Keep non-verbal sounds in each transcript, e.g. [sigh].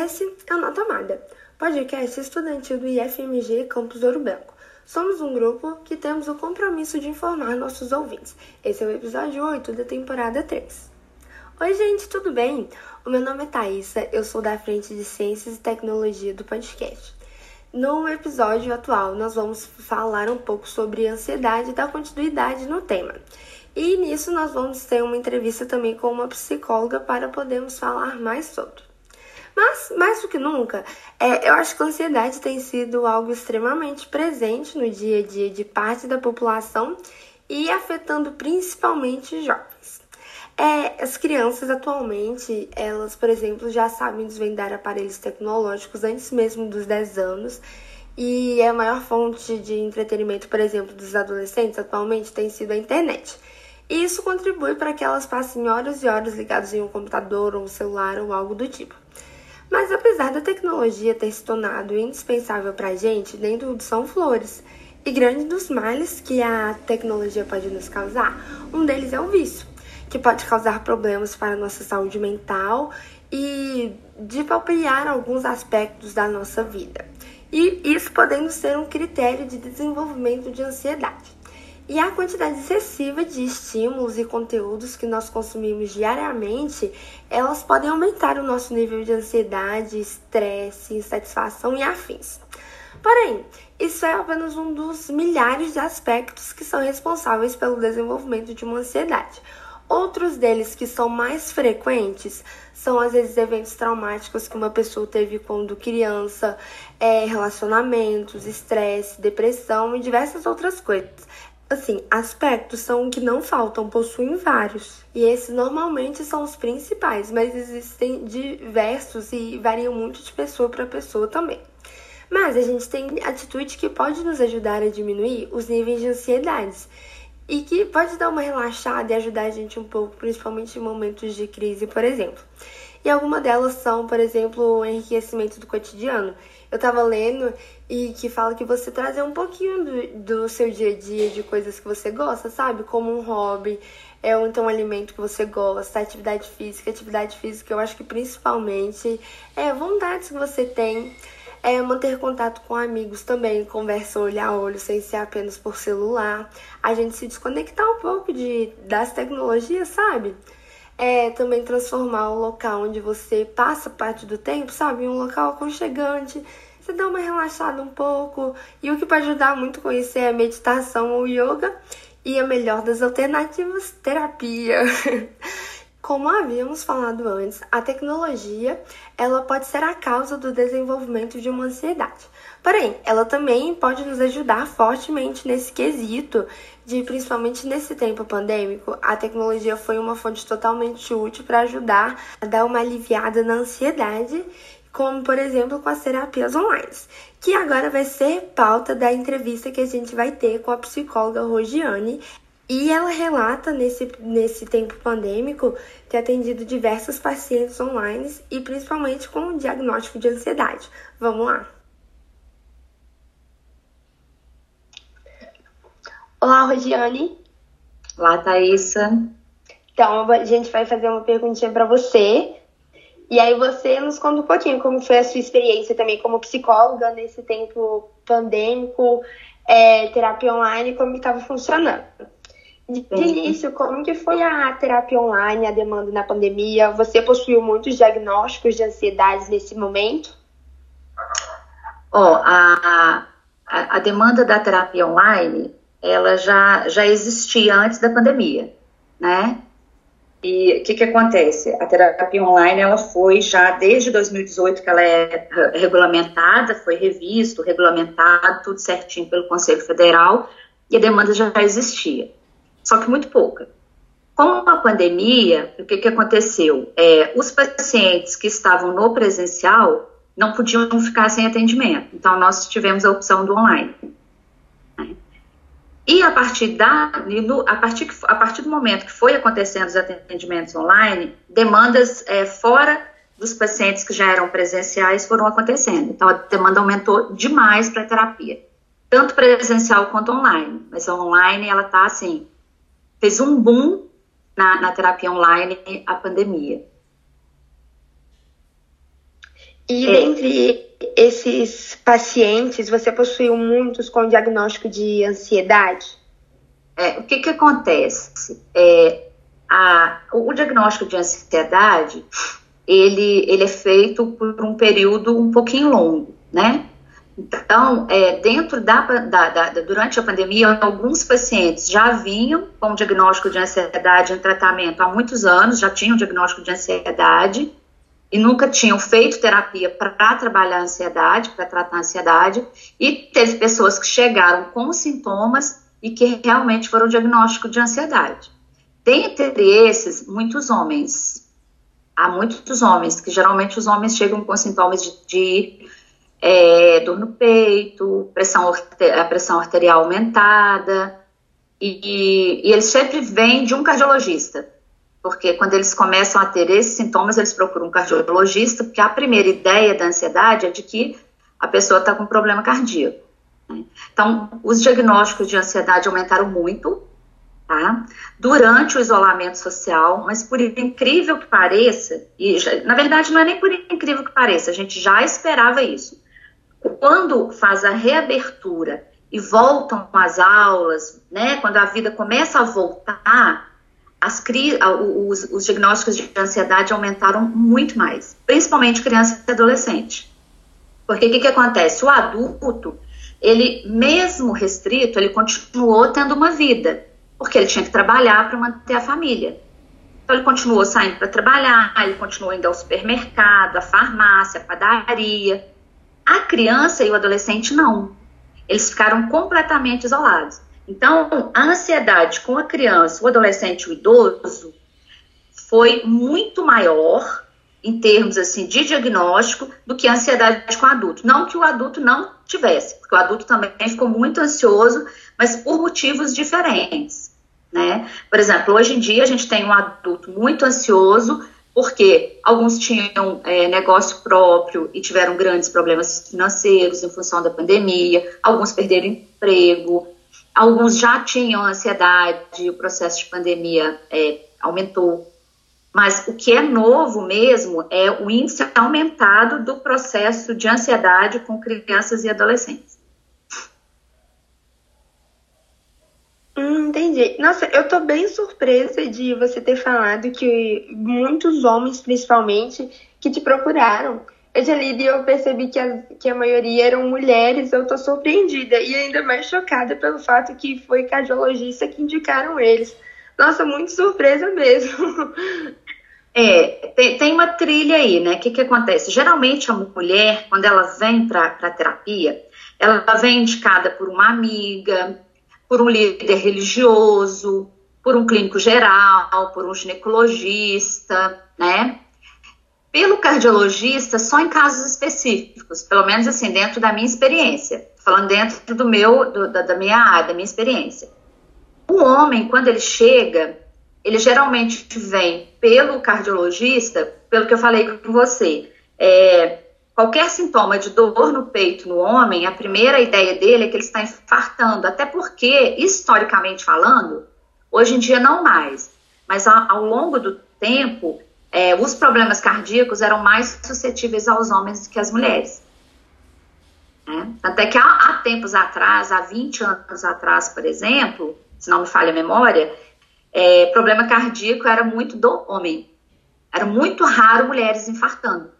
Esse é o Nota Amada, podcast estudantil do IFMG Campus Ouro Branco. Somos um grupo que temos o compromisso de informar nossos ouvintes. Esse é o episódio 8 da temporada 3. Oi, gente, tudo bem? O meu nome é Thaisa, eu sou da frente de Ciências e Tecnologia do podcast. No episódio atual, nós vamos falar um pouco sobre ansiedade e dar continuidade no tema. E nisso nós vamos ter uma entrevista também com uma psicóloga para podermos falar mais sobre. Mas, mais do que nunca, é, eu acho que a ansiedade tem sido algo extremamente presente no dia a dia de parte da população e afetando principalmente jovens. É, as crianças atualmente, elas, por exemplo, já sabem desvendar aparelhos tecnológicos antes mesmo dos 10 anos. E a maior fonte de entretenimento, por exemplo, dos adolescentes atualmente tem sido a internet. E isso contribui para que elas passem horas e horas ligadas em um computador ou um celular ou algo do tipo. Mas apesar da tecnologia ter se tornado indispensável para a gente, nem tudo são flores. E grande dos males que a tecnologia pode nos causar, um deles é o vício, que pode causar problemas para a nossa saúde mental e de palpiar alguns aspectos da nossa vida. E isso podendo ser um critério de desenvolvimento de ansiedade. E a quantidade excessiva de estímulos e conteúdos que nós consumimos diariamente, elas podem aumentar o nosso nível de ansiedade, estresse, insatisfação e afins. Porém, isso é apenas um dos milhares de aspectos que são responsáveis pelo desenvolvimento de uma ansiedade. Outros deles que são mais frequentes são às vezes eventos traumáticos que uma pessoa teve quando criança, é, relacionamentos, estresse, depressão e diversas outras coisas. Assim, aspectos são que não faltam, possuem vários. E esses normalmente são os principais, mas existem diversos e variam muito de pessoa para pessoa também. Mas a gente tem atitude que pode nos ajudar a diminuir os níveis de ansiedades e que pode dar uma relaxada e ajudar a gente um pouco, principalmente em momentos de crise, por exemplo. E algumas delas são, por exemplo, o enriquecimento do cotidiano. Eu tava lendo e que fala que você trazer um pouquinho do, do seu dia a dia, de coisas que você gosta, sabe? Como um hobby, é, ou então um alimento que você gosta, atividade física. Atividade física, eu acho que principalmente é vontades que você tem. É manter contato com amigos também, conversa olho a olho, sem ser apenas por celular. A gente se desconectar um pouco de, das tecnologias, sabe? é também transformar o local onde você passa parte do tempo, sabe, um local aconchegante. Você dá uma relaxada um pouco. E o que pode ajudar muito com isso é a meditação ou yoga. E a melhor das alternativas, terapia. [laughs] Como havíamos falado antes, a tecnologia ela pode ser a causa do desenvolvimento de uma ansiedade. Porém, ela também pode nos ajudar fortemente nesse quesito de, principalmente nesse tempo pandêmico, a tecnologia foi uma fonte totalmente útil para ajudar a dar uma aliviada na ansiedade, como por exemplo com as terapias online, que agora vai ser pauta da entrevista que a gente vai ter com a psicóloga Rogiane. E ela relata nesse, nesse tempo pandêmico ter atendido diversos pacientes online e principalmente com diagnóstico de ansiedade. Vamos lá! Olá, Rogiane. Olá, Thaisa. Então, a gente vai fazer uma perguntinha para você. E aí você nos conta um pouquinho como foi a sua experiência também como psicóloga nesse tempo pandêmico, é, terapia online, como estava funcionando. De início, como que foi a terapia online, a demanda na pandemia? Você possuiu muitos diagnósticos de ansiedade nesse momento? Ó, oh, a, a, a demanda da terapia online ela já, já existia antes da pandemia, né? E o que, que acontece? A terapia online ela foi já desde 2018 que ela é regulamentada, foi revisto, regulamentado, tudo certinho pelo Conselho Federal, e a demanda já existia, só que muito pouca. Com a pandemia, o que, que aconteceu? É, os pacientes que estavam no presencial não podiam ficar sem atendimento, então nós tivemos a opção do online. E a partir, da, a, partir, a partir do momento que foi acontecendo os atendimentos online, demandas é, fora dos pacientes que já eram presenciais foram acontecendo. Então, a demanda aumentou demais para a terapia, tanto presencial quanto online. Mas a online, ela está assim, fez um boom na, na terapia online a pandemia. E é. dentre esses pacientes, você possuiu muitos com diagnóstico de ansiedade? É, o que, que acontece? É, a, o diagnóstico de ansiedade, ele, ele é feito por um período um pouquinho longo, né? Então, é, dentro da, da, da, durante a pandemia, alguns pacientes já vinham com diagnóstico de ansiedade em tratamento há muitos anos, já tinham diagnóstico de ansiedade e nunca tinham feito terapia para trabalhar a ansiedade, para tratar a ansiedade, e teve pessoas que chegaram com sintomas e que realmente foram diagnóstico de ansiedade. Dentre esses, muitos homens. Há muitos homens, que geralmente os homens chegam com sintomas de, de é, dor no peito, pressão, a pressão arterial aumentada, e, e, eles sempre vêm de um cardiologista, porque quando eles começam a ter esses sintomas, eles procuram um cardiologista, porque a primeira ideia da ansiedade é de que a pessoa está com problema cardíaco. Né? Então, os diagnósticos de ansiedade aumentaram muito, tá? Durante o isolamento social, mas por incrível que pareça, e já, na verdade não é nem por incrível que pareça, a gente já esperava isso. Quando faz a reabertura e voltam as aulas, né, quando a vida começa a voltar, as, os, os diagnósticos de ansiedade aumentaram muito mais, principalmente criança e adolescente. Porque o que, que acontece? O adulto, ele mesmo restrito, ele continuou tendo uma vida porque ele tinha que trabalhar para manter a família. Então ele continuou saindo para trabalhar, ele continuou indo ao supermercado, à farmácia, à padaria. A criança e o adolescente não. Eles ficaram completamente isolados. Então, a ansiedade com a criança, o adolescente o idoso foi muito maior em termos assim de diagnóstico do que a ansiedade com o adulto. Não que o adulto não tivesse, porque o adulto também ficou muito ansioso, mas por motivos diferentes. Né? Por exemplo, hoje em dia a gente tem um adulto muito ansioso porque alguns tinham é, negócio próprio e tiveram grandes problemas financeiros em função da pandemia, alguns perderam emprego, alguns já tinham ansiedade, o processo de pandemia é, aumentou. Mas o que é novo mesmo é o índice aumentado do processo de ansiedade com crianças e adolescentes. Hum, entendi. Nossa, eu tô bem surpresa de você ter falado que muitos homens, principalmente, que te procuraram. Eu já li e eu percebi que a, que a maioria eram mulheres. Eu tô surpreendida e ainda mais chocada pelo fato que foi cardiologista que indicaram eles. Nossa, muito surpresa mesmo. É, tem, tem uma trilha aí, né? O que, que acontece? Geralmente a mulher, quando ela vem para terapia, ela vem indicada por uma amiga, por um líder religioso, por um clínico geral, por um ginecologista, né? Pelo cardiologista, só em casos específicos, pelo menos assim, dentro da minha experiência, falando dentro do meu, do, da, da minha área, da minha experiência. O homem, quando ele chega, ele geralmente vem pelo cardiologista, pelo que eu falei com você, é, Qualquer sintoma de dor no peito no homem, a primeira ideia dele é que ele está infartando, até porque, historicamente falando, hoje em dia não mais, mas ao longo do tempo, é, os problemas cardíacos eram mais suscetíveis aos homens do que às mulheres. Né? Até que há, há tempos atrás, há 20 anos atrás, por exemplo, se não me falha a memória, é, problema cardíaco era muito do homem. Era muito raro mulheres infartando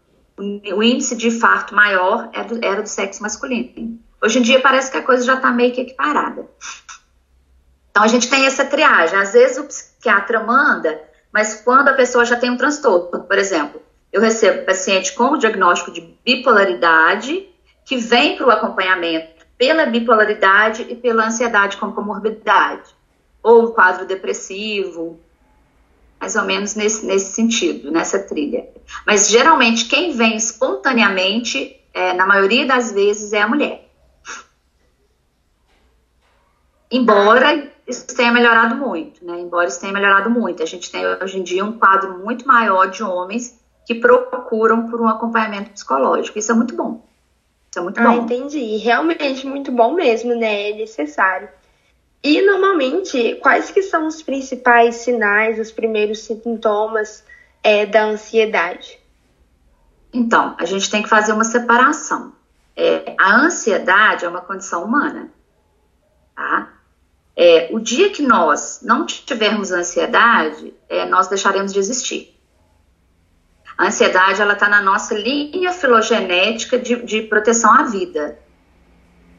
o índice de infarto maior era é do, era do sexo masculino. Hoje em dia parece que a coisa já está meio que equiparada. Então a gente tem essa triagem. Às vezes o psiquiatra manda, mas quando a pessoa já tem um transtorno, por exemplo, eu recebo paciente com o diagnóstico de bipolaridade que vem para o acompanhamento pela bipolaridade e pela ansiedade como comorbidade, ou um quadro depressivo, mais ou menos nesse, nesse sentido, nessa trilha. Mas geralmente quem vem espontaneamente, é, na maioria das vezes, é a mulher. Embora isso tenha melhorado muito, né? Embora isso tenha melhorado muito. A gente tem hoje em dia um quadro muito maior de homens que procuram por um acompanhamento psicológico. Isso é muito bom. Isso é muito ah, bom. entendi. Realmente muito bom mesmo, né? É necessário. E normalmente, quais que são os principais sinais, os primeiros sintomas é, da ansiedade? Então, a gente tem que fazer uma separação. É, a ansiedade é uma condição humana, tá? É, o dia que nós não tivermos ansiedade, é, nós deixaremos de existir. A ansiedade, ela está na nossa linha filogenética de, de proteção à vida.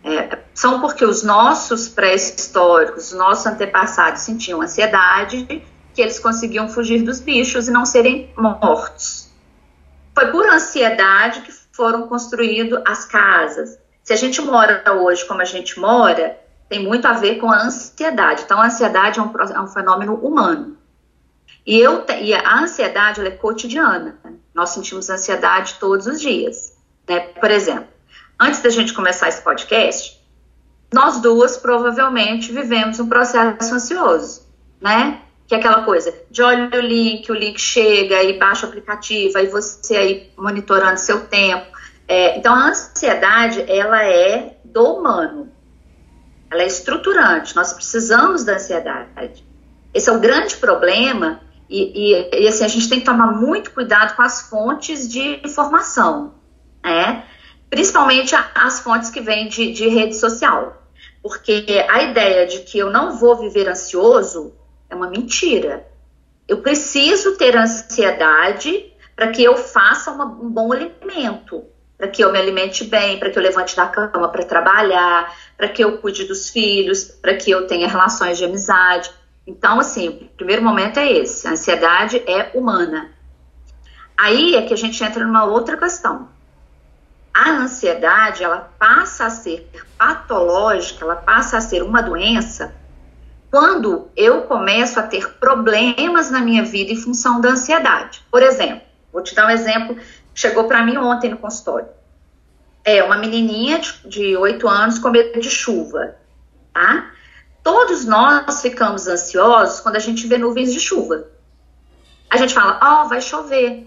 É, são porque os nossos pré-históricos, os nossos antepassados sentiam ansiedade, que eles conseguiam fugir dos bichos e não serem mortos. Foi por ansiedade que foram construídas as casas. Se a gente mora hoje como a gente mora, tem muito a ver com a ansiedade. Então, a ansiedade é um, é um fenômeno humano. E, eu, e a ansiedade é cotidiana. Nós sentimos ansiedade todos os dias. Né? Por exemplo, antes da gente começar esse podcast, nós duas provavelmente vivemos um processo ansioso, né? Que é aquela coisa de olha o link, o link chega e baixa o aplicativo, aí você aí monitorando seu tempo. É, então a ansiedade ela é do humano, ela é estruturante. Nós precisamos da ansiedade. Esse é o grande problema e, e, e assim a gente tem que tomar muito cuidado com as fontes de informação, né? principalmente as fontes que vêm de, de rede social. Porque a ideia de que eu não vou viver ansioso é uma mentira. Eu preciso ter ansiedade para que eu faça uma, um bom alimento, para que eu me alimente bem, para que eu levante da cama para trabalhar, para que eu cuide dos filhos, para que eu tenha relações de amizade. Então, assim, o primeiro momento é esse: a ansiedade é humana. Aí é que a gente entra numa outra questão a ansiedade ela passa a ser patológica, ela passa a ser uma doença quando eu começo a ter problemas na minha vida em função da ansiedade. Por exemplo, vou te dar um exemplo chegou para mim ontem no consultório. É uma menininha de oito anos com medo de chuva, tá? Todos nós ficamos ansiosos quando a gente vê nuvens de chuva. A gente fala, ó, oh, vai chover.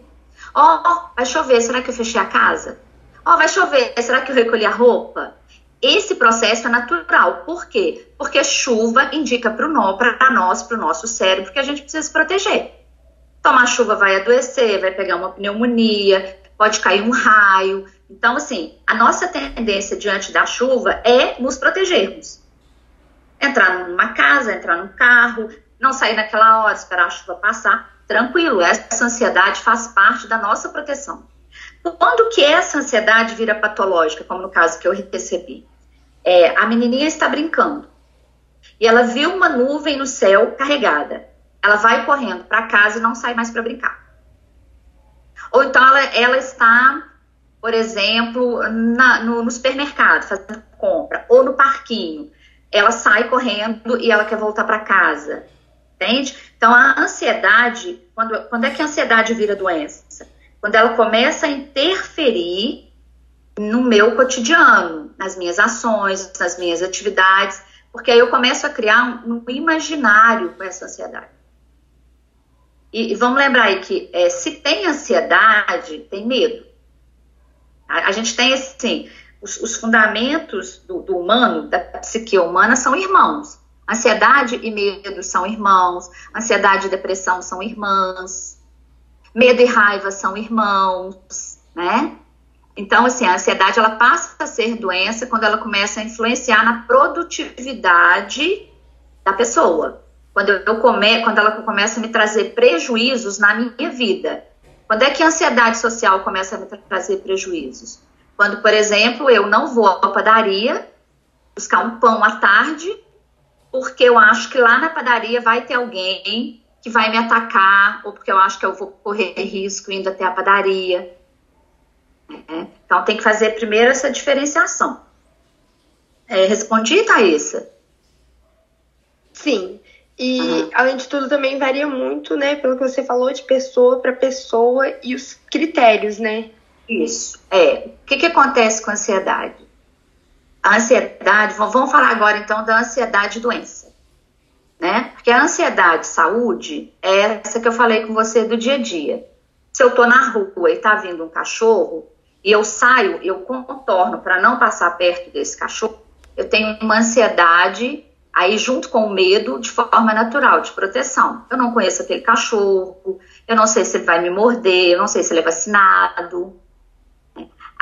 Ó, oh, vai chover, será que eu fechei a casa? Ó, oh, vai chover, será que eu recolhi a roupa? Esse processo é natural. Por quê? Porque chuva indica para nós, para o nosso cérebro, que a gente precisa se proteger. Tomar chuva vai adoecer, vai pegar uma pneumonia, pode cair um raio. Então, assim, a nossa tendência diante da chuva é nos protegermos. Entrar numa casa, entrar num carro, não sair naquela hora, esperar a chuva passar. Tranquilo, essa ansiedade faz parte da nossa proteção. Quando que essa ansiedade vira patológica, como no caso que eu recebi? É, a menininha está brincando e ela viu uma nuvem no céu carregada. Ela vai correndo para casa e não sai mais para brincar. Ou então ela, ela está, por exemplo, na, no, no supermercado fazendo compra ou no parquinho. Ela sai correndo e ela quer voltar para casa. Entende? Então a ansiedade, quando, quando é que a ansiedade vira doença? quando ela começa a interferir no meu cotidiano, nas minhas ações, nas minhas atividades, porque aí eu começo a criar um, um imaginário com essa ansiedade. E, vamos lembrar aí que é, se tem ansiedade, tem medo. A, a gente tem assim, os, os fundamentos do, do, humano, da psique humana, são irmãos. Ansiedade e medo são irmãos, ansiedade e depressão são irmãs. Medo e raiva são irmãos, né? Então, assim, a ansiedade ela passa a ser doença quando ela começa a influenciar na produtividade da pessoa. Quando, eu come, quando ela começa a me trazer prejuízos na minha vida. Quando é que a ansiedade social começa a me trazer prejuízos? Quando, por exemplo, eu não vou à padaria buscar um pão à tarde, porque eu acho que lá na padaria vai ter alguém que vai me atacar, ou porque eu acho que eu vou correr risco indo até a padaria. É, então, tem que fazer primeiro essa diferenciação. É, respondi, Thaisa? Sim. E, além de tudo, também varia muito, né, pelo que você falou, de pessoa para pessoa e os critérios, né? Isso. É. O que, que acontece com a ansiedade? A ansiedade, vamos falar agora então da ansiedade doença né? Porque a ansiedade saúde é essa que eu falei com você do dia a dia. Se eu tô na rua e tá vindo um cachorro e eu saio, eu contorno para não passar perto desse cachorro, eu tenho uma ansiedade aí junto com o medo de forma natural, de proteção. Eu não conheço aquele cachorro, eu não sei se ele vai me morder, eu não sei se ele é vacinado,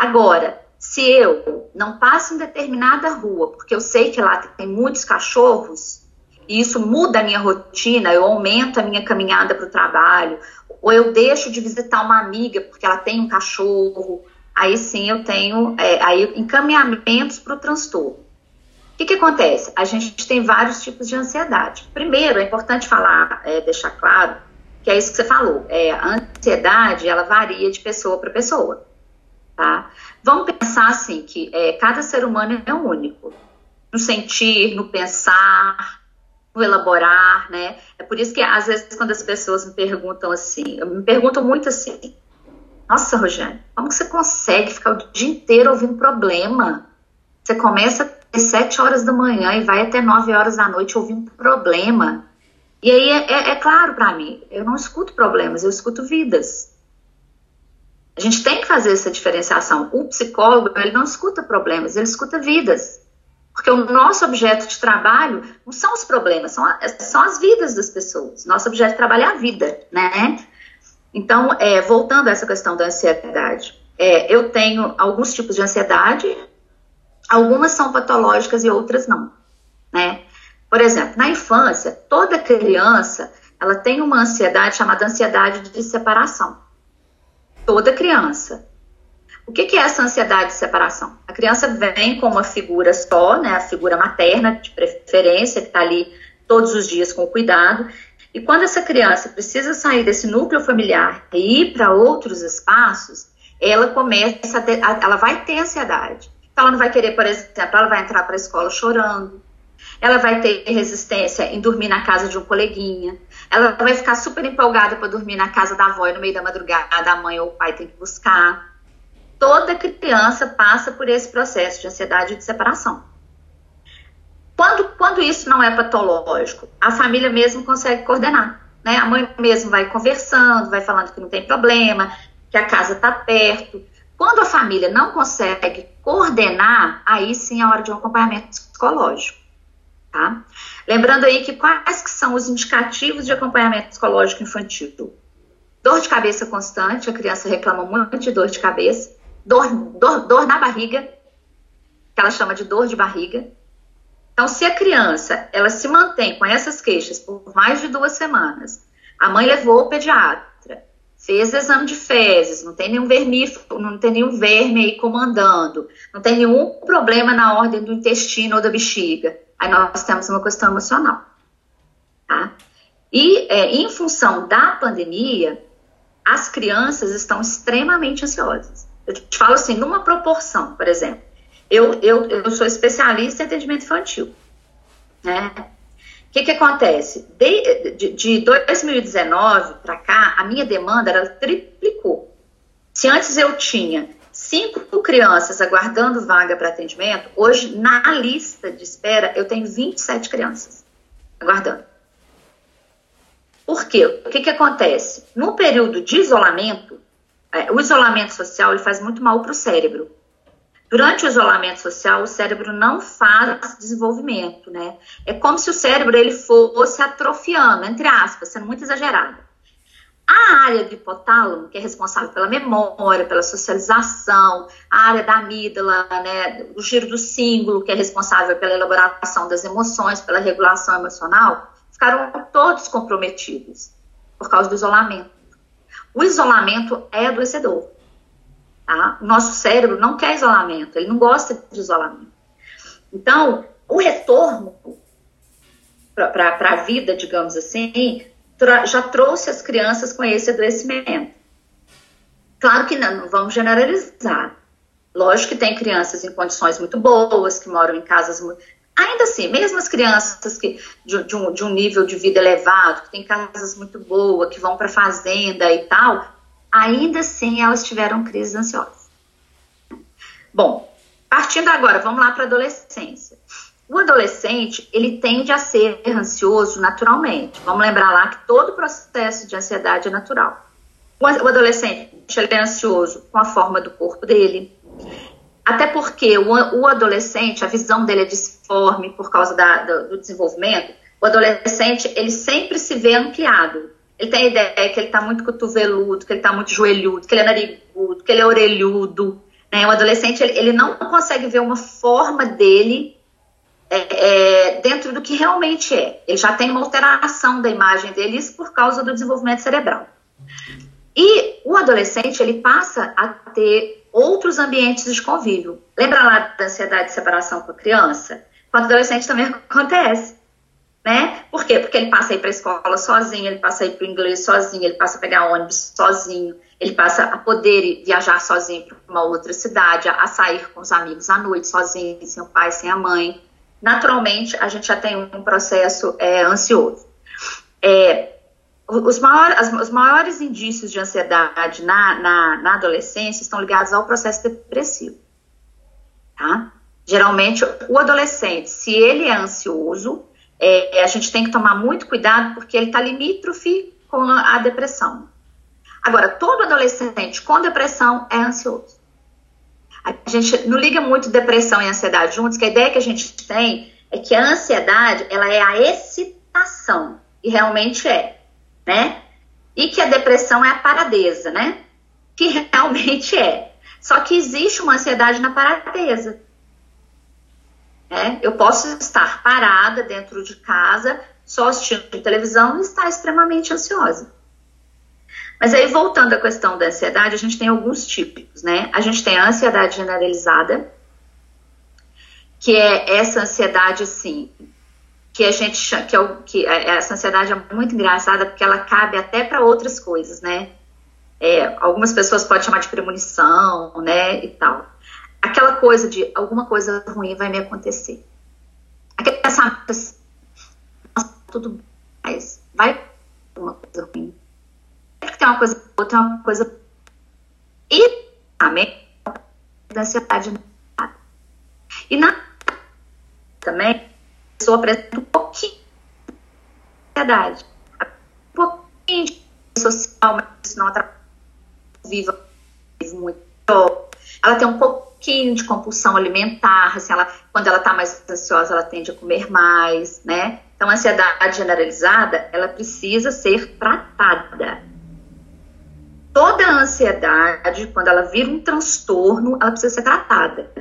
Agora, se eu não passo em determinada rua, porque eu sei que lá tem muitos cachorros, e isso muda a minha rotina, eu aumento a minha caminhada para o trabalho, ou eu deixo de visitar uma amiga porque ela tem um cachorro, aí sim eu tenho é, aí encaminhamentos para o transtorno. Que, que acontece? A gente tem vários tipos de ansiedade. Primeiro, é importante falar, é, deixar claro, que é isso que você falou. É, a ansiedade, ela varia de pessoa para pessoa, tá? Vamos pensar assim, que é, cada ser humano é único. No sentir, no pensar, no elaborar, né? É por isso que às vezes quando as pessoas me perguntam assim, me perguntam muito assim, nossa, Rogério, como você consegue ficar o dia inteiro ouvindo problema? Você começa sete horas da manhã e vai até nove horas da noite ouvindo problema. E aí é, é, é claro para mim, eu não escuto problemas, eu escuto vidas. A gente tem que fazer essa diferenciação. O psicólogo, ele não escuta problemas, ele escuta vidas. Porque o nosso objeto de trabalho não são os problemas, são, são as vidas das pessoas. Nosso objeto de trabalho é a vida, né? Então, é, voltando a essa questão da ansiedade, é, eu tenho alguns tipos de ansiedade, algumas são patológicas e outras não, né? Por exemplo, na infância, toda criança, ela tem uma ansiedade chamada ansiedade de separação. Toda criança. O que, que, é essa ansiedade de separação? A criança vem com uma figura só, né, a figura materna, de preferência, que está ali todos os dias com cuidado. E quando essa criança precisa sair desse núcleo familiar e ir para outros espaços, ela começa ter, ela vai ter ansiedade. Ela não vai querer, por exemplo, ela vai entrar para a escola chorando, ela vai ter resistência em dormir na casa de um coleguinha, ela vai ficar super empolgada para dormir na casa da avó e no meio da madrugada a mãe ou o pai tem que buscar toda criança passa por esse processo de ansiedade e de separação. Quando, quando isso não é patológico, a família mesmo consegue coordenar. Né? A mãe mesmo vai conversando, vai falando que não tem problema, que a casa está perto. Quando a família não consegue coordenar, aí sim é hora de um acompanhamento psicológico. Tá? Lembrando aí que quais que são os indicativos de acompanhamento psicológico infantil? Dor de cabeça constante, a criança reclama muito de dor de cabeça dor, dor, dor na barriga, que ela chama de dor de barriga. Então, se a criança ela se mantém com essas queixas por mais de duas semanas, a mãe levou o pediatra, fez exame de fezes, não tem nenhum vermífugo, não tem nenhum verme aí comandando, não tem nenhum problema na ordem do intestino ou da bexiga, aí nós temos uma questão emocional. Tá? E é, em função da pandemia, as crianças estão extremamente ansiosas. Eu te falo assim, numa proporção, por exemplo. Eu, eu, eu sou especialista em atendimento infantil. Né? O que, que acontece? De, de, de 2019 para cá, a minha demanda ela triplicou. Se antes eu tinha cinco crianças aguardando vaga para atendimento, hoje na lista de espera eu tenho 27 crianças aguardando. Por quê? O que, que acontece? No período de isolamento, é, o isolamento social ele faz muito mal para o cérebro. Durante o isolamento social, o cérebro não faz desenvolvimento, né? É como se o cérebro ele fosse atrofiando, entre aspas, sendo muito exagerado. A área do hipotálamo, que é responsável pela memória, pela socialização, a área da amígdala, né, o giro do símbolo, que é responsável pela elaboração das emoções, pela regulação emocional, ficaram todos comprometidos por causa do isolamento. O isolamento é adoecedor. Tá? O nosso cérebro não quer isolamento, ele não gosta de isolamento. Então, o retorno para a vida, digamos assim, já trouxe as crianças com esse adoecimento. Claro que não, não vamos generalizar. Lógico que tem crianças em condições muito boas, que moram em casas muito, Ainda assim, mesmo as crianças que, de, de, um, de um nível de vida elevado, que tem casas muito boas, que vão para fazenda e tal, ainda assim elas tiveram crises ansiosas. Bom, partindo agora, vamos lá para a adolescência. O adolescente, ele tende a ser ansioso naturalmente. Vamos lembrar lá que todo processo de ansiedade é natural. O adolescente, ele é ansioso com a forma do corpo dele, até porque o, adolescente, a visão dele é disforme por causa da, do, do, desenvolvimento. O adolescente, ele sempre se vê ampliado. Ele tem a ideia que ele está muito cotoveludo, que ele está muito joelhudo, que ele é narigudo, que ele é orelhudo. Né? O adolescente ele, ele não consegue ver uma forma dele é, é, dentro do que realmente é. Ele já tem uma alteração da imagem dele, isso por causa do desenvolvimento cerebral. E o adolescente, ele passa a ter outros ambientes de convívio. Lembra lá da ansiedade de separação com a criança? Com o adolescente também [laughs] acontece. Né? Por quê? Porque ele passa a ir para a escola sozinho, ele passa a ir para o inglês sozinho, ele passa a pegar ônibus sozinho, ele passa a poder viajar sozinho para uma outra cidade, a, sair com os amigos à noite sozinho, sem o pai, sem a mãe. Naturalmente, a gente já tem um processo é, ansioso. É, os, maiores, os maiores indícios de ansiedade na, na, na adolescência estão ligados ao processo depressivo. Tá? Geralmente, o adolescente, se ele é ansioso, é, a gente tem que tomar muito cuidado porque ele está limítrofe com a, depressão. Agora, todo adolescente com depressão é ansioso. A gente não liga muito depressão e ansiedade juntos, que a ideia que a gente tem é que a ansiedade, ela é a excitação, e realmente é, né? E que a depressão é a paradeza, né? Que realmente é. Só que existe uma ansiedade na paradeza. Né? Eu posso estar parada dentro de casa, só assistindo televisão e estar extremamente ansiosa. Mas aí, voltando à questão da ansiedade, a gente tem alguns tipos, né? A gente tem a ansiedade generalizada, que é essa ansiedade, assim, que a gente que, é o, que é, essa ansiedade é muito engraçada porque ela cabe até para outras coisas, né? É, algumas pessoas podem chamar de premonição, né, e tal aquela coisa de alguma coisa ruim vai me acontecer. Aquele pensamento assim, tudo mais, vai uma coisa ruim. Sempre que tem uma coisa outra, uma coisa. E também da ansiedade. E na também a pessoa apresenta um pouquinho de ansiedade. Um pouquinho de social, mas não atrapalha viva muito. Ela tem um pouco pouquinho de compulsão alimentar, assim, ela, quando ela está mais ansiosa, ela tende a comer mais, né? Então, a ansiedade generalizada, ela precisa ser tratada. Toda a ansiedade, quando ela vira um transtorno, ela precisa ser tratada.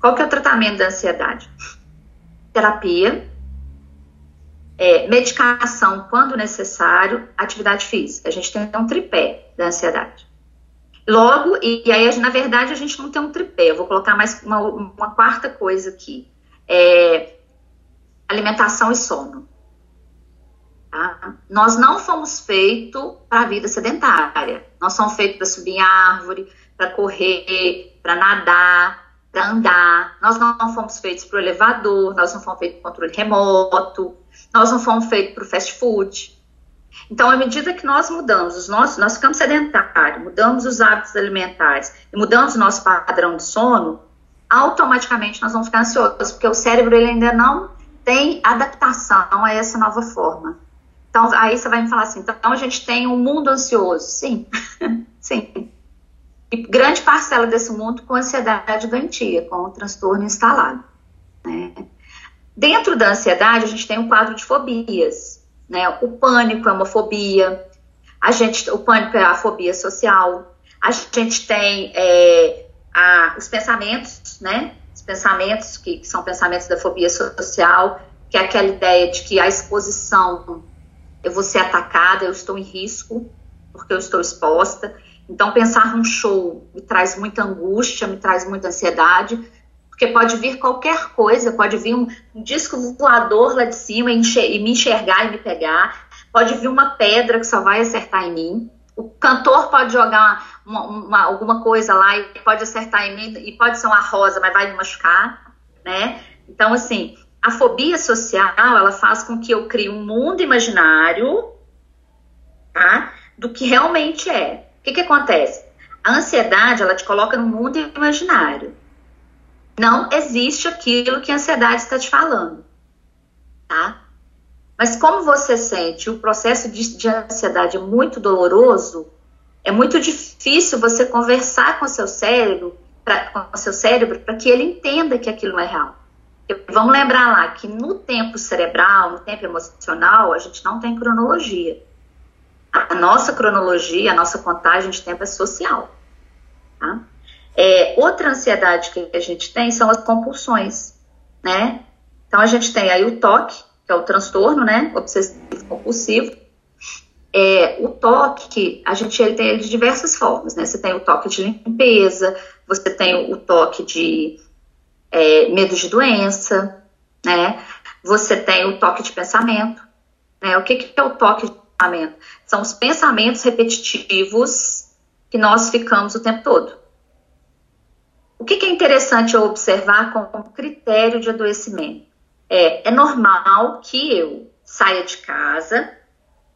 Qual que é o tratamento da ansiedade? Terapia, é, medicação quando necessário, atividade física. A gente tem um tripé da ansiedade. Logo, e, e, aí, na verdade, a gente não tem um tripé. Eu vou colocar mais uma, uma quarta coisa aqui. É alimentação e sono. Tá? Nós não fomos feitos para a vida sedentária. Nós somos feitos para subir em árvore, para correr, para nadar, para andar. Nós não fomos feitos para o elevador, nós não fomos feitos para o controle remoto, nós não fomos feitos para o fast food. Então, à medida que nós mudamos os nossos, nós ficamos sedentários, mudamos os hábitos alimentares e mudamos o nosso padrão de sono, automaticamente nós vamos ficar ansiosos, porque o cérebro ele ainda não tem adaptação a essa nova forma. Então, aí você vai me falar assim, então a gente tem um mundo ansioso. Sim, [laughs] sim. E grande parcela desse mundo com ansiedade doentia, com o transtorno instalado. Né? Dentro da ansiedade, a gente tem um quadro de fobias né? O pânico é uma fobia, a gente, o pânico é a fobia social, a gente tem é, a, os pensamentos, né? Os pensamentos que, que, são pensamentos da fobia social, que é aquela ideia de que a exposição, eu vou ser atacada, eu estou em risco, porque eu estou exposta. Então, pensar num show me traz muita angústia, me traz muita ansiedade, porque pode vir qualquer coisa, pode vir um, um disco voador lá de cima e, e, me enxergar e me pegar, pode vir uma pedra que só vai acertar em mim, o cantor pode jogar uma, uma, alguma coisa lá e pode acertar em mim, e pode ser uma rosa, mas vai me machucar, né? Então, assim, a fobia social, ela faz com que eu crie um mundo imaginário, tá? Do que realmente é. O que que acontece? A ansiedade, ela te coloca no mundo imaginário não existe aquilo que a ansiedade está te falando, tá? Mas como você sente o processo de, de ansiedade é muito doloroso, é muito difícil você conversar com seu cérebro, pra, com seu cérebro, para que ele entenda que aquilo é real. vamos lembrar lá que no tempo cerebral, no tempo emocional, a gente não tem cronologia. A nossa cronologia, a nossa contagem de tempo é social. Tá? É, outra ansiedade que a gente tem são as compulsões, né? Então a gente tem aí o toque, que é o transtorno, né? Obsessivo compulsivo. É, o toque, a gente ele tem ele de diversas formas, né? Você tem o toque de limpeza, você tem o toque de é, medo de doença, né? Você tem o toque de pensamento. Né? O que, que é o toque de pensamento? São os pensamentos repetitivos que nós ficamos o tempo todo. O que, que é interessante eu observar como critério de adoecimento? É, é normal que eu saia de casa,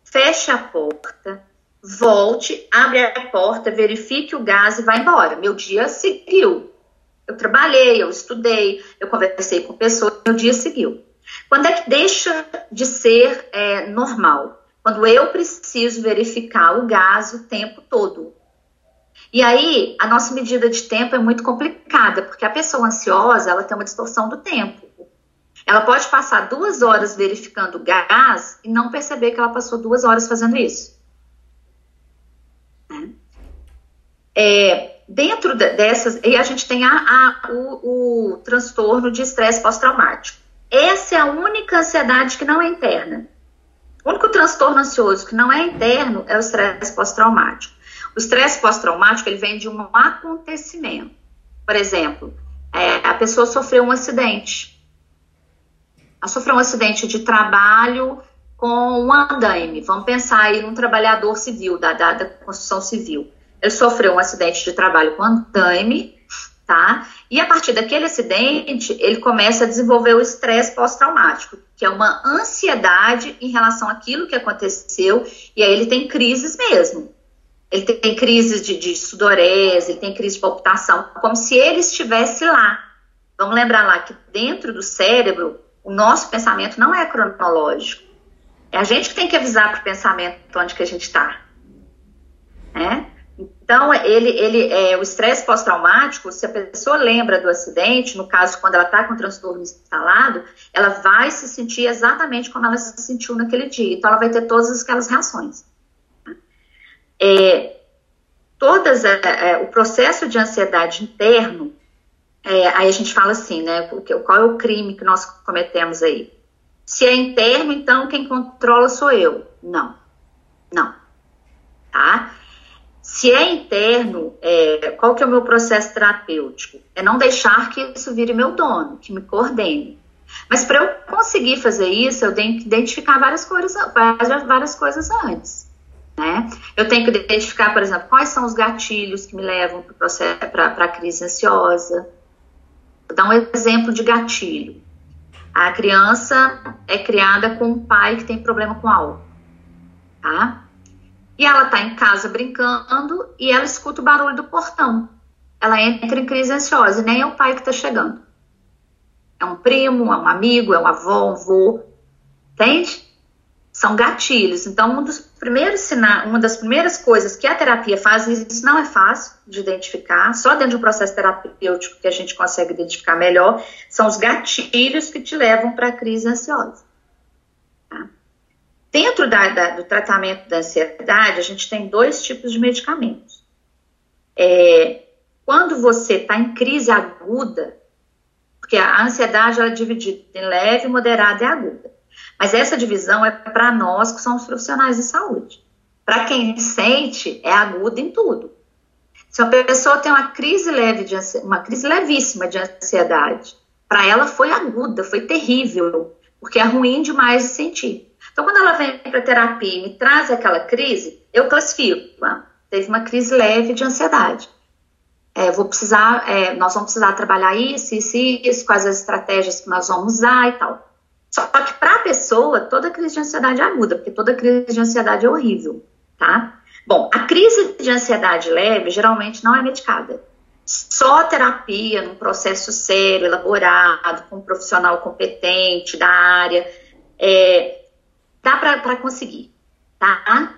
feche a porta, volte, abre a porta, verifique o gás e vá embora. Meu dia seguiu. Eu trabalhei, eu estudei, eu conversei com pessoas, meu dia seguiu. Quando é que deixa de ser é, normal? Quando eu preciso verificar o gás o tempo todo. E aí, a nossa medida de tempo é muito complicada, porque a pessoa ansiosa, ela tem uma distorção do tempo. Ela pode passar duas horas verificando gás e não perceber que ela passou duas horas fazendo isso. É, dentro dessas, e a gente tem a, a o, o transtorno de estresse pós-traumático. Essa é a única ansiedade que não é interna. O único transtorno ansioso que não é interno é o estresse pós-traumático. O estresse pós-traumático ele vem de um acontecimento. Por exemplo, é, a pessoa sofreu um acidente. Ela sofreu um acidente de trabalho com um andaime. Vamos pensar aí num trabalhador civil, da, da, da construção civil. Ele sofreu um acidente de trabalho com andaime, tá? E a partir daquele acidente, ele começa a desenvolver o estresse pós-traumático, que é uma ansiedade em relação àquilo que aconteceu, e aí ele tem crises mesmo. Ele tem crises de, de sudorese, ele tem crise de palpitação, como se ele estivesse lá. Vamos lembrar lá que dentro do cérebro, o nosso pensamento não é cronológico. É a gente que tem que avisar para o pensamento onde que a gente está. Né? Então, ele, ele, é, o estresse pós-traumático, se a pessoa lembra do acidente, no caso, quando ela está com transtorno instalado, ela vai se sentir exatamente como ela se sentiu naquele dia. Então, ela vai ter todas aquelas reações. É, todas, é, é, o processo de ansiedade interno, é, aí a gente fala assim, né, qual é o crime que nós cometemos aí? Se é interno, então quem controla sou eu. Não, não, tá? Se é interno, é, qual que é o meu processo terapêutico? É não deixar que isso vire meu dono, que me coordene. Mas para eu conseguir fazer isso, eu tenho que identificar várias coisas, várias coisas antes. Né? Eu tenho que identificar, por exemplo, quais são os gatilhos que me levam para a crise ansiosa. Vou dar um exemplo de gatilho. A criança é criada com um pai que tem problema com álcool. Tá? E ela está em casa brincando e ela escuta o barulho do portão. Ela entra em crise ansiosa e nem é o pai que está chegando. É um primo, é um amigo, é um avô, um avô. Entende? São gatilhos. Então, um dos primeiros sinais, uma das primeiras coisas que a terapia faz, e isso não é fácil de identificar, só dentro de um processo terapêutico que a gente consegue identificar melhor, são os gatilhos que te levam para a crise ansiosa. Dentro da, da, do tratamento da ansiedade, a gente tem dois tipos de medicamentos. É, quando você está em crise aguda, porque a ansiedade ela é dividida em leve, moderada e aguda. Mas essa divisão é para nós que somos profissionais de saúde. Para quem sente, é aguda em tudo. Se uma pessoa tem uma crise leve de uma crise levíssima de ansiedade, para ela foi aguda, foi terrível, porque é ruim demais de sentir. Então, quando ela vem para terapia e me traz aquela crise, eu classifico. Ah, teve uma crise leve de ansiedade. É, vou precisar, é, nós vamos precisar trabalhar isso, isso, isso, quais as estratégias que nós vamos usar e tal. Só que para a pessoa, toda crise de ansiedade é aguda, porque toda crise de ansiedade é horrível, tá? Bom, a crise de ansiedade leve geralmente não é medicada. Só terapia, num processo sério, elaborado, com um profissional competente da área, é, dá para conseguir, tá?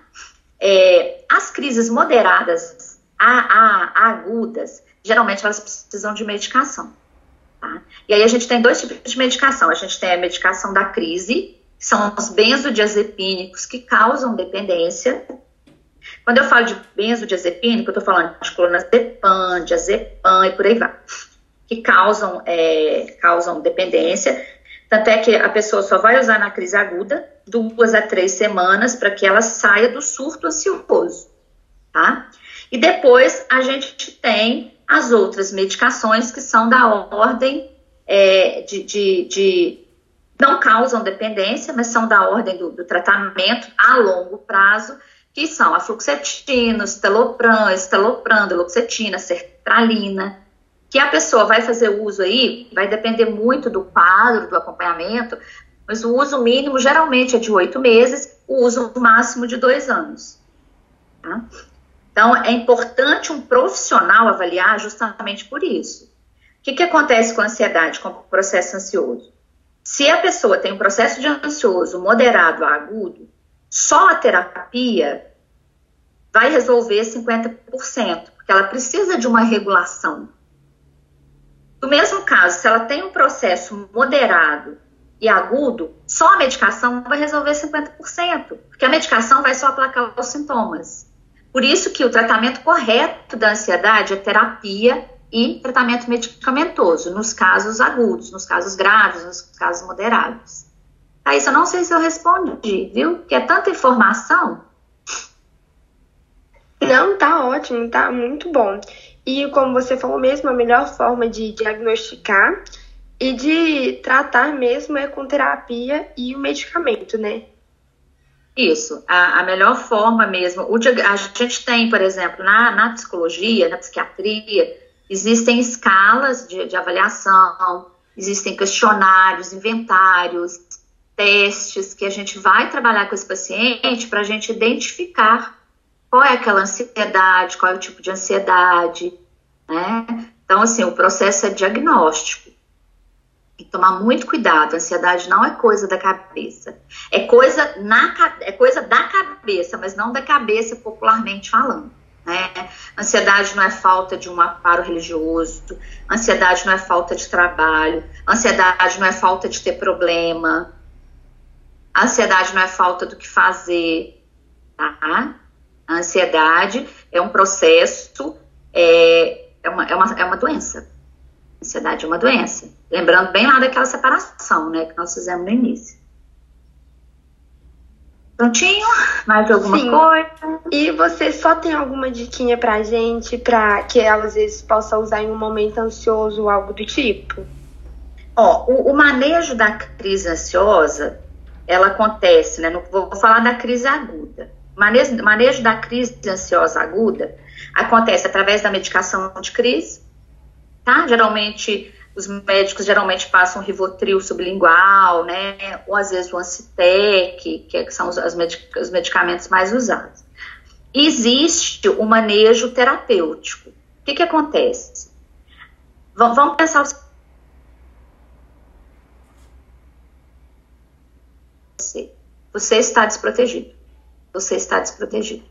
É, as crises moderadas a, a, a, agudas, geralmente elas precisam de medicação? E aí a gente tem dois tipos de medicação. A gente tem a medicação da crise, que são os benzodiazepínicos que causam dependência, Quando eu falo de benzodiazepínico, eu estou falando de clonazepam, diazepam e por aí vai, que causam, é, causam dependência. Tanto é que a pessoa só vai usar na crise aguda duas a três semanas para que ela saia do surto ansioso, tá? E depois a gente tem as outras medicações que são da ordem é, de, de, de, não causam dependência, mas são da ordem do, do tratamento a longo prazo, que são a fluoxetina, estelopram, estelopram, duloxetina, sertralina, que a pessoa vai fazer uso aí, vai depender muito do quadro, do acompanhamento, mas o uso mínimo geralmente é de oito meses, o uso máximo de dois anos. Tá? Então, é importante um profissional avaliar justamente por isso. O que, que acontece com a ansiedade, com o processo ansioso? Se a pessoa tem um processo de ansioso moderado a agudo, só a terapia vai resolver 50%, porque ela precisa de uma regulação. No mesmo caso, se ela tem um processo moderado e agudo, só a medicação vai resolver 50%, porque a medicação vai só aplacar os sintomas. Por isso que o tratamento correto da ansiedade é terapia e tratamento medicamentoso, nos casos agudos, nos casos graves, nos casos moderados. Aí, isso eu não sei se eu respondi, viu? Porque é tanta informação. Não, tá ótimo, tá muito bom. E como você falou mesmo, a melhor forma de diagnosticar e de tratar mesmo é com terapia e o medicamento, né? Isso, a, a melhor forma mesmo. O, a gente tem, por exemplo, na, na psicologia, na psiquiatria, existem escalas de, de avaliação, existem questionários, inventários, testes que a gente vai trabalhar com esse paciente para a gente identificar qual é aquela ansiedade, qual é o tipo de ansiedade, né? Então, assim, o processo é diagnóstico. Tem que tomar muito cuidado. A ansiedade não é coisa da cabeça. É coisa, na, é coisa da cabeça, mas não da cabeça popularmente falando. Né? Ansiedade não é falta de um aparo religioso, ansiedade não é falta de trabalho, ansiedade não é falta de ter problema, ansiedade não é falta do que fazer, tá? A ansiedade é um processo, é, é, uma, é, uma, é uma doença. Ansiedade é uma doença. Lembrando bem lá daquela separação, né, que nós fizemos no início. Prontinho? Mais alguma Sim. coisa? E você só tem alguma diquinha pra gente, pra que ela às vezes possa usar em um momento ansioso ou algo do tipo? Ó, o, o manejo da crise ansiosa, ela acontece, né? No, vou falar da crise aguda. Manejo, manejo da crise ansiosa aguda acontece através da medicação de crise, tá? Geralmente os médicos geralmente passam Rivotril sublingual, né? Ou às vezes o Ancitec, que é, são os, os medicamentos mais usados. Existe o manejo terapêutico. O que, que acontece? Vamos, vamos pensar você. Você está desprotegido. Você está desprotegido.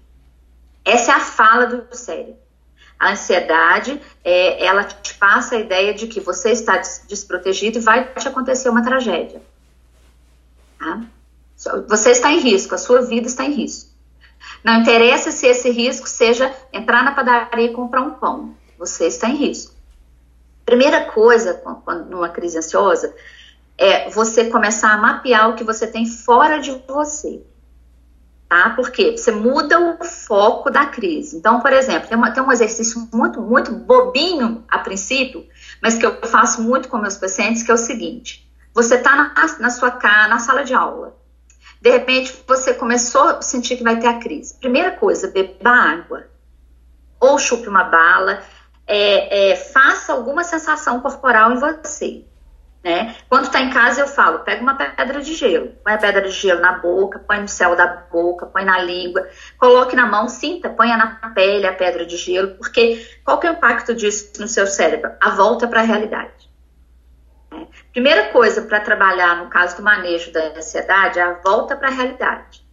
Essa é a fala do cérebro. A ansiedade, é, ela te passa a ideia de que você está desprotegido e vai te acontecer uma tragédia. Tá? Você está em risco, a sua vida está em risco. Não interessa se esse risco seja entrar na padaria e comprar um pão. Você está em risco. Primeira coisa, quando, numa crise ansiosa, é você começar a mapear o que você tem fora de você tá? Porque você muda o foco da crise. Então, por exemplo, tem, uma, tem um exercício muito, muito bobinho a princípio, mas que eu faço muito com meus pacientes, que é o seguinte: você está na, na sua na sala de aula. De repente, você começou a sentir que vai ter a crise. Primeira coisa, beba água. Ou chupe uma bala. É, é, faça alguma sensação corporal em você. Né? Quando está em casa, eu falo: pega uma pedra de gelo, põe a pedra de gelo na boca, põe no céu da boca, põe na língua, coloque na mão, sinta, ponha na pele a pedra de gelo, porque qual que é o impacto disso no seu cérebro? A volta para a realidade. Né? Primeira coisa para trabalhar no caso do manejo da ansiedade é a volta para a realidade.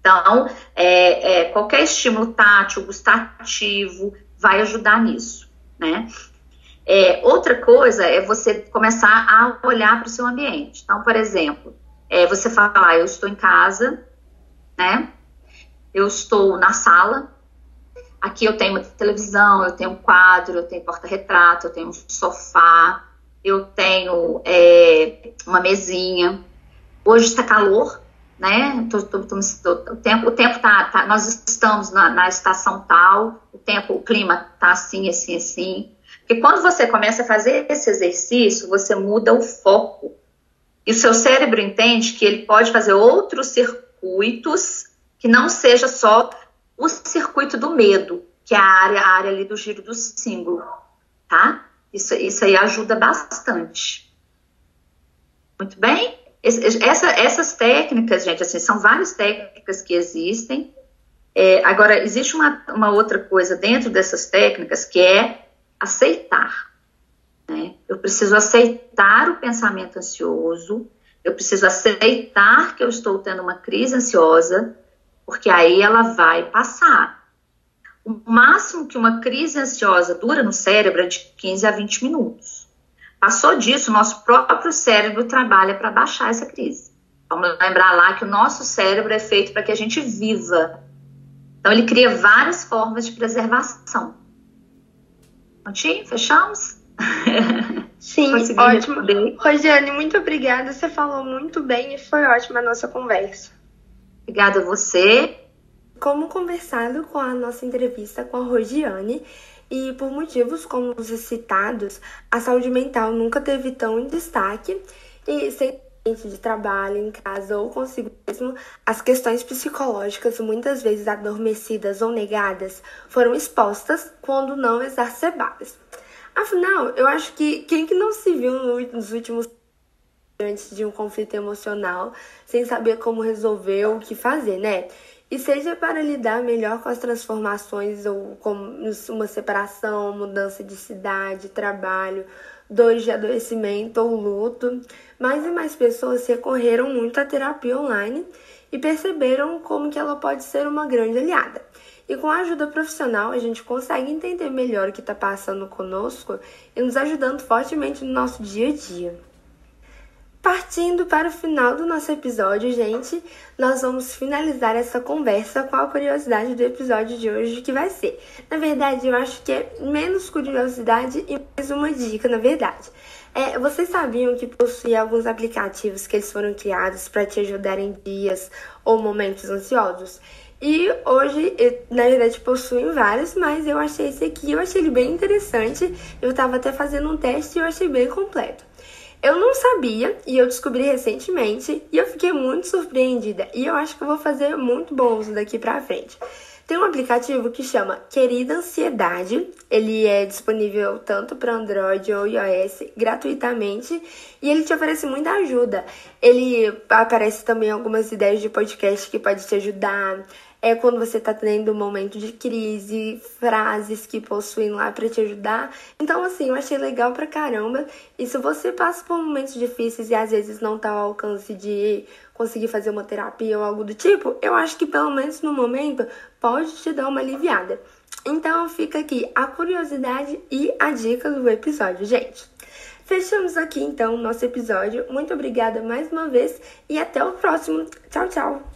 Então, é, é, qualquer estímulo tátil, gustativo, vai ajudar nisso, né? É, outra coisa é você começar a olhar para o seu ambiente. Então, por exemplo, é, você fala, ah, eu estou em casa, né? eu estou na sala. Aqui eu tenho uma televisão, eu tenho um quadro, eu tenho porta-retrato, eu tenho um sofá, eu tenho é, uma mesinha. Hoje está calor, né? Tô, tô, tô, o tempo, o tempo tá, tá nós estamos na, na, estação tal, o tempo, o clima tá assim, assim, assim. Porque quando você começa a fazer esse exercício, você muda o foco. E o seu cérebro entende que ele pode fazer outros circuitos que não seja só o circuito do medo, que é a área, a área ali do giro do símbolo, tá? Isso, isso aí ajuda bastante. Muito bem? Essa, essas técnicas, gente, assim, são várias técnicas que existem. É, agora, existe uma, uma outra coisa dentro dessas técnicas que é aceitar. Né? Eu preciso aceitar o pensamento ansioso, eu preciso aceitar que eu estou tendo uma crise ansiosa, porque aí ela vai passar. O máximo que uma crise ansiosa dura no cérebro é de 15 a 20 minutos. Passou disso, nosso próprio cérebro trabalha para baixar essa crise. Vamos lembrar lá que o nosso cérebro é feito para que a gente viva. Então, ele cria várias formas de preservação. Prontinho? Fechamos? [laughs] Sim, ótimo. Responder. Rosiane, muito obrigada. Você falou muito bem e foi ótima a nossa conversa. Obrigada a você. Como conversado com a nossa entrevista com a Rosiane, e por motivos como os citados, a saúde mental nunca teve tão em destaque e sem de trabalho, em casa ou consigo mesmo, as questões psicológicas, muitas vezes adormecidas ou negadas, foram expostas quando não exacerbadas. Afinal, eu acho que quem que não se viu nos últimos antes de um conflito emocional sem saber como resolver ou o que fazer, né? E seja para lidar melhor com as transformações ou com uma separação, mudança de cidade, trabalho, dores de adoecimento ou luto, mais e mais pessoas recorreram muito à terapia online e perceberam como que ela pode ser uma grande aliada. E com a ajuda profissional, a gente consegue entender melhor o que está passando conosco e nos ajudando fortemente no nosso dia a dia. Partindo para o final do nosso episódio, gente, nós vamos finalizar essa conversa com a curiosidade do episódio de hoje, que vai ser. Na verdade, eu acho que é menos curiosidade e mais uma dica, na verdade. É, vocês sabiam que possui alguns aplicativos que eles foram criados para te ajudar em dias ou momentos ansiosos? E hoje, na verdade, possuem vários, mas eu achei esse aqui, eu achei ele bem interessante. Eu estava até fazendo um teste e eu achei bem completo. Eu não sabia e eu descobri recentemente e eu fiquei muito surpreendida e eu acho que eu vou fazer muito bom uso daqui pra frente. Tem um aplicativo que chama Querida Ansiedade. Ele é disponível tanto para Android ou iOS gratuitamente e ele te oferece muita ajuda. Ele aparece também algumas ideias de podcast que pode te ajudar é quando você está tendo um momento de crise, frases que possuem lá para te ajudar. Então, assim, eu achei legal pra caramba. E se você passa por momentos difíceis e às vezes não tá ao alcance de conseguir fazer uma terapia ou algo do tipo, eu acho que pelo menos no momento pode te dar uma aliviada. Então fica aqui a curiosidade e a dica do episódio, gente. Fechamos aqui então o nosso episódio. Muito obrigada mais uma vez e até o próximo. Tchau, tchau!